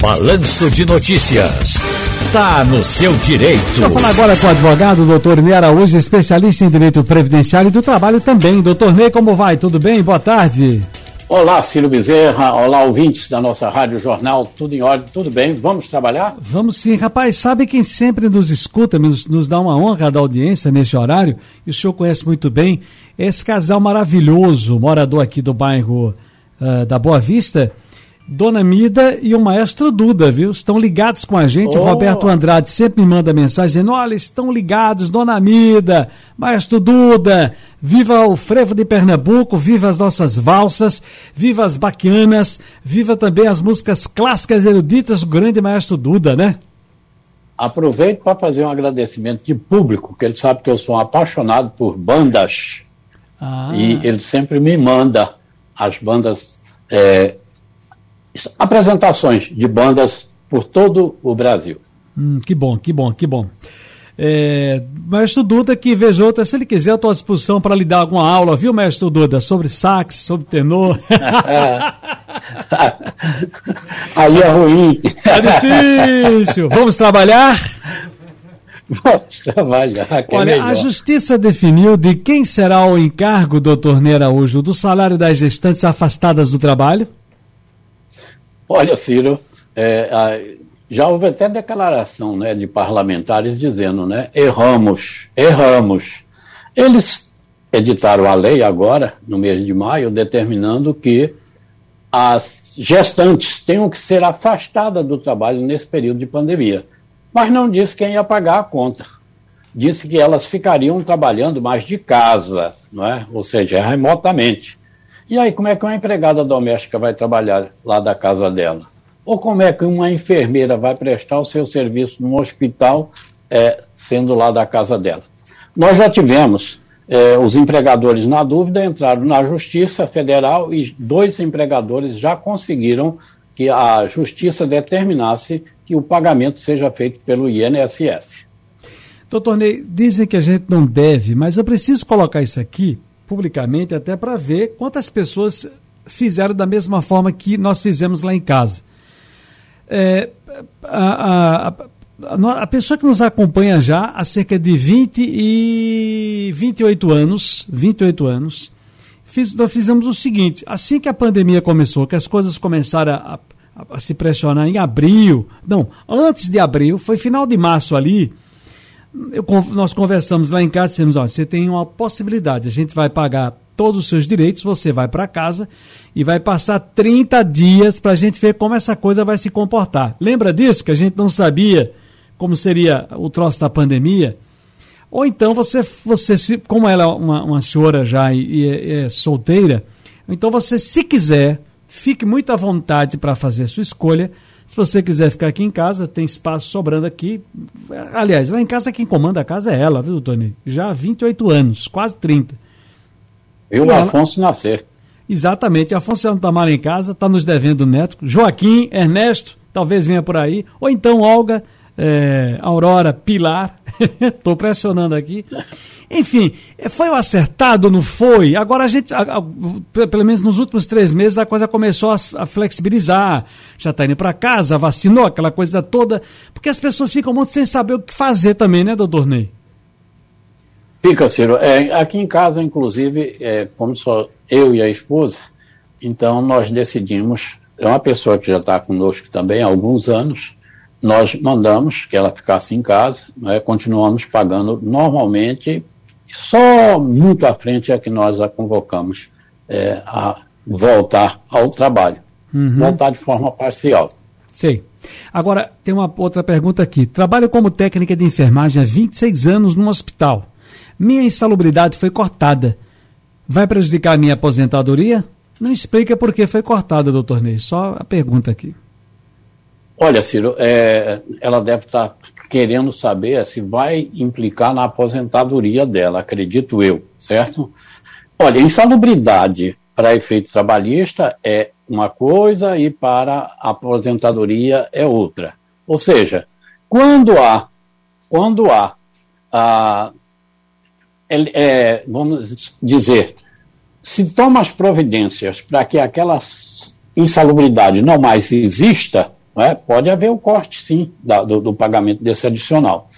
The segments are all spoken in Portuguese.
Balanço de Notícias. Tá no seu direito. Deixa eu falar agora com o advogado, doutor Ney Araújo, especialista em direito previdenciário e do trabalho também. Doutor Ney, como vai? Tudo bem? Boa tarde. Olá, Ciro Bezerra. Olá, ouvintes da nossa Rádio Jornal. Tudo em ordem? Tudo bem? Vamos trabalhar? Vamos sim. Rapaz, sabe quem sempre nos escuta, nos, nos dá uma honra da audiência nesse horário, e o senhor conhece muito bem, esse casal maravilhoso, morador aqui do bairro uh, da Boa Vista, Dona Mida e o maestro Duda, viu? Estão ligados com a gente. Oh. O Roberto Andrade sempre me manda mensagem dizendo: olha, estão ligados, Dona Mida, maestro Duda, viva o frevo de Pernambuco, viva as nossas valsas, viva as baquianas, viva também as músicas clássicas eruditas do grande maestro Duda, né? Aproveito para fazer um agradecimento de público, que ele sabe que eu sou um apaixonado por bandas. Ah. E ele sempre me manda as bandas. É, apresentações de bandas por todo o Brasil. Hum, que bom, que bom, que bom. É, Mestre Duda, que vez outra, se ele quiser, eu estou à disposição para lhe dar alguma aula, viu, Mestre Duda? Sobre sax, sobre tenor. Aí é ruim. É difícil. Vamos trabalhar? Vamos trabalhar. É Olha, a Justiça definiu de quem será o encargo, doutor Neira Araújo, do salário das gestantes afastadas do trabalho? Olha, Ciro, é, a, já houve até declaração né, de parlamentares dizendo, né, erramos, erramos. Eles editaram a lei agora, no mês de maio, determinando que as gestantes tenham que ser afastadas do trabalho nesse período de pandemia. Mas não disse quem ia pagar a conta. Disse que elas ficariam trabalhando mais de casa, não é? ou seja, remotamente. E aí, como é que uma empregada doméstica vai trabalhar lá da casa dela? Ou como é que uma enfermeira vai prestar o seu serviço num hospital é, sendo lá da casa dela? Nós já tivemos é, os empregadores na dúvida, entraram na Justiça Federal e dois empregadores já conseguiram que a Justiça determinasse que o pagamento seja feito pelo INSS. Doutor Ney, dizem que a gente não deve, mas eu preciso colocar isso aqui publicamente até para ver quantas pessoas fizeram da mesma forma que nós fizemos lá em casa. É, a, a, a, a, pessoa que nos acompanha já há cerca de 20 e 28 anos, 28 anos, fiz, nós fizemos o seguinte, assim que a pandemia começou, que as coisas começaram a, a se pressionar em abril, não, antes de abril, foi final de março ali, eu, nós conversamos lá em casa, dissemos, ó, você tem uma possibilidade, a gente vai pagar todos os seus direitos, você vai para casa e vai passar 30 dias para a gente ver como essa coisa vai se comportar. Lembra disso? Que a gente não sabia como seria o troço da pandemia? Ou então você, você se, como ela é uma, uma senhora já e, e é, é solteira, então você, se quiser, fique muito à vontade para fazer a sua escolha, se você quiser ficar aqui em casa, tem espaço sobrando aqui. Aliás, lá em casa quem comanda a casa é ela, viu, Tony? Já há 28 anos, quase 30. E o Afonso nascer. Exatamente. Afonso não está mal em casa, está nos devendo neto. Joaquim, Ernesto, talvez venha por aí. Ou então Olga, é, Aurora, Pilar. Estou pressionando aqui. Enfim, foi o acertado, não foi? Agora a gente, a, a, pelo menos nos últimos três meses, a coisa começou a, a flexibilizar. Já está indo para casa, vacinou, aquela coisa toda. Porque as pessoas ficam muito sem saber o que fazer também, né, doutor Ney? Fica, Ciro. É, aqui em casa, inclusive, é, como só eu e a esposa, então nós decidimos, é uma pessoa que já está conosco também há alguns anos, nós mandamos que ela ficasse em casa, né, continuamos pagando normalmente só muito à frente é que nós a convocamos é, a voltar ao trabalho. Uhum. Voltar de forma parcial. Sei. Agora, tem uma outra pergunta aqui. Trabalho como técnica de enfermagem há 26 anos num hospital. Minha insalubridade foi cortada. Vai prejudicar a minha aposentadoria? Não explica por que foi cortada, doutor Ney. Só a pergunta aqui. Olha, Ciro, é, ela deve estar querendo saber se vai implicar na aposentadoria dela, acredito eu, certo? Olha, insalubridade para efeito trabalhista é uma coisa e para aposentadoria é outra. Ou seja, quando há, quando há, ah, é, vamos dizer, se toma as providências para que aquela insalubridade não mais exista, é? pode haver o corte, sim, da, do, do, pagamento desse adicional.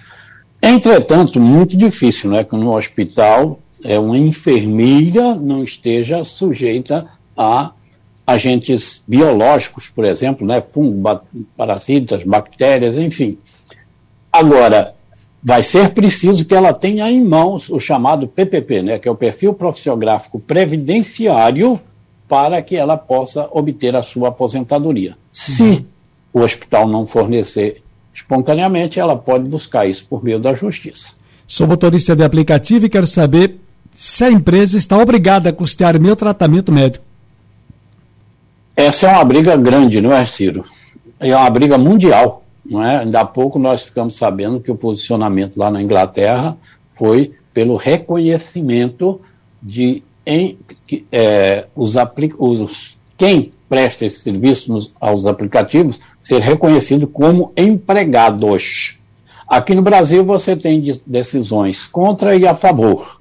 Entretanto, muito difícil, né, que no hospital é, uma enfermeira não esteja sujeita a agentes biológicos, por exemplo, né, fungos, parasitas, bactérias, enfim. Agora, vai ser preciso que ela tenha em mãos o chamado PPP, né, que é o perfil profissiográfico previdenciário, para que ela possa obter a sua aposentadoria. Se uhum. O hospital não fornecer espontaneamente, ela pode buscar isso por meio da justiça. Sou motorista de aplicativo e quero saber se a empresa está obrigada a custear meu tratamento médico. Essa é uma briga grande, não é, Ciro? É uma briga mundial. Não é? Ainda há pouco nós ficamos sabendo que o posicionamento lá na Inglaterra foi pelo reconhecimento de em, é, os, os, quem presta esse serviço nos, aos aplicativos ser reconhecido como empregados. Aqui no Brasil você tem decisões contra e a favor.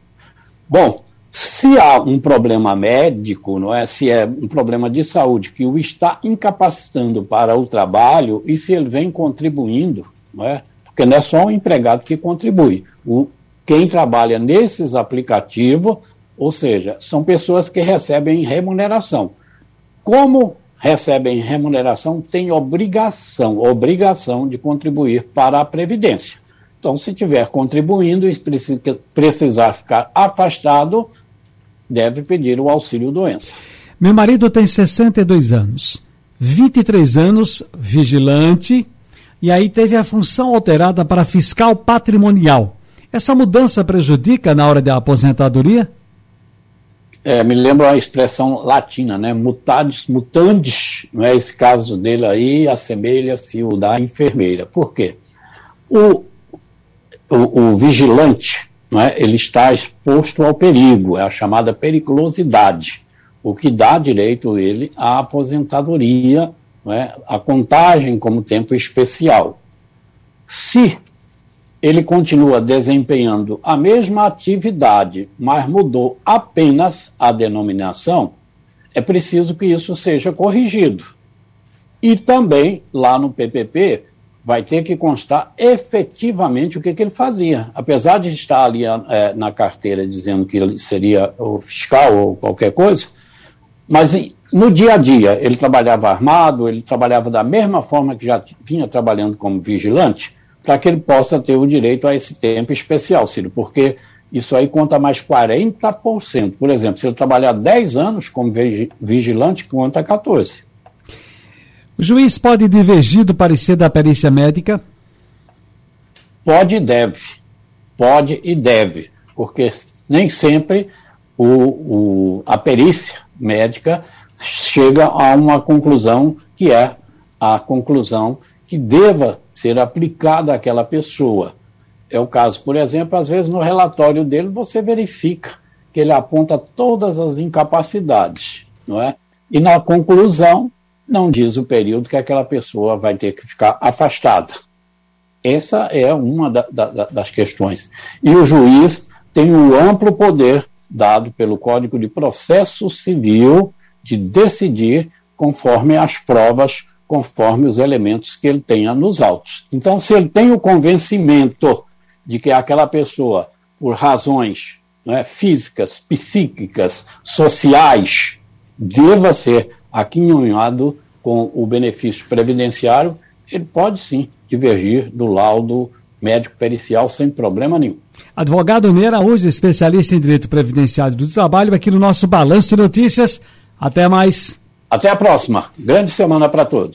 Bom, se há um problema médico, não é? Se é um problema de saúde que o está incapacitando para o trabalho e se ele vem contribuindo, não é? Porque não é só o empregado que contribui. O, quem trabalha nesses aplicativos, ou seja, são pessoas que recebem remuneração. Como recebem remuneração, têm obrigação, obrigação de contribuir para a Previdência. Então, se estiver contribuindo e precisar ficar afastado, deve pedir o auxílio doença. Meu marido tem 62 anos, 23 anos, vigilante, e aí teve a função alterada para fiscal patrimonial. Essa mudança prejudica na hora da aposentadoria? É, me lembra a expressão latina, né? Mutadis, mutandis, não é? Esse caso dele aí assemelha-se o da enfermeira. Por quê? O, o, o vigilante, é? ele está exposto ao perigo, é a chamada periculosidade, o que dá direito ele à aposentadoria, é? a contagem como tempo especial. Se ele continua desempenhando a mesma atividade, mas mudou apenas a denominação, é preciso que isso seja corrigido. E também, lá no PPP, vai ter que constar efetivamente o que, que ele fazia. Apesar de estar ali é, na carteira dizendo que ele seria o fiscal ou qualquer coisa, mas no dia a dia ele trabalhava armado, ele trabalhava da mesma forma que já vinha trabalhando como vigilante, para que ele possa ter o direito a esse tempo especial, Ciro, porque isso aí conta mais 40%. Por exemplo, se ele trabalhar 10 anos como vigilante, conta 14%. O juiz pode divergir do parecer da perícia médica? Pode e deve. Pode e deve. Porque nem sempre o, o, a perícia médica chega a uma conclusão que é a conclusão que deva ser aplicada àquela pessoa. É o caso, por exemplo, às vezes no relatório dele você verifica que ele aponta todas as incapacidades, não é? E na conclusão não diz o período que aquela pessoa vai ter que ficar afastada. Essa é uma da, da, das questões. E o juiz tem o um amplo poder dado pelo Código de Processo Civil de decidir conforme as provas, conforme os elementos que ele tenha nos autos. Então, se ele tem o convencimento de que aquela pessoa, por razões é, físicas, psíquicas, sociais, deva ser aquinhoado com o benefício previdenciário, ele pode sim divergir do laudo médico pericial sem problema nenhum. Advogado Neira, hoje especialista em direito previdenciário do trabalho, aqui no nosso Balanço de Notícias. Até mais. Até a próxima. Grande semana para todos.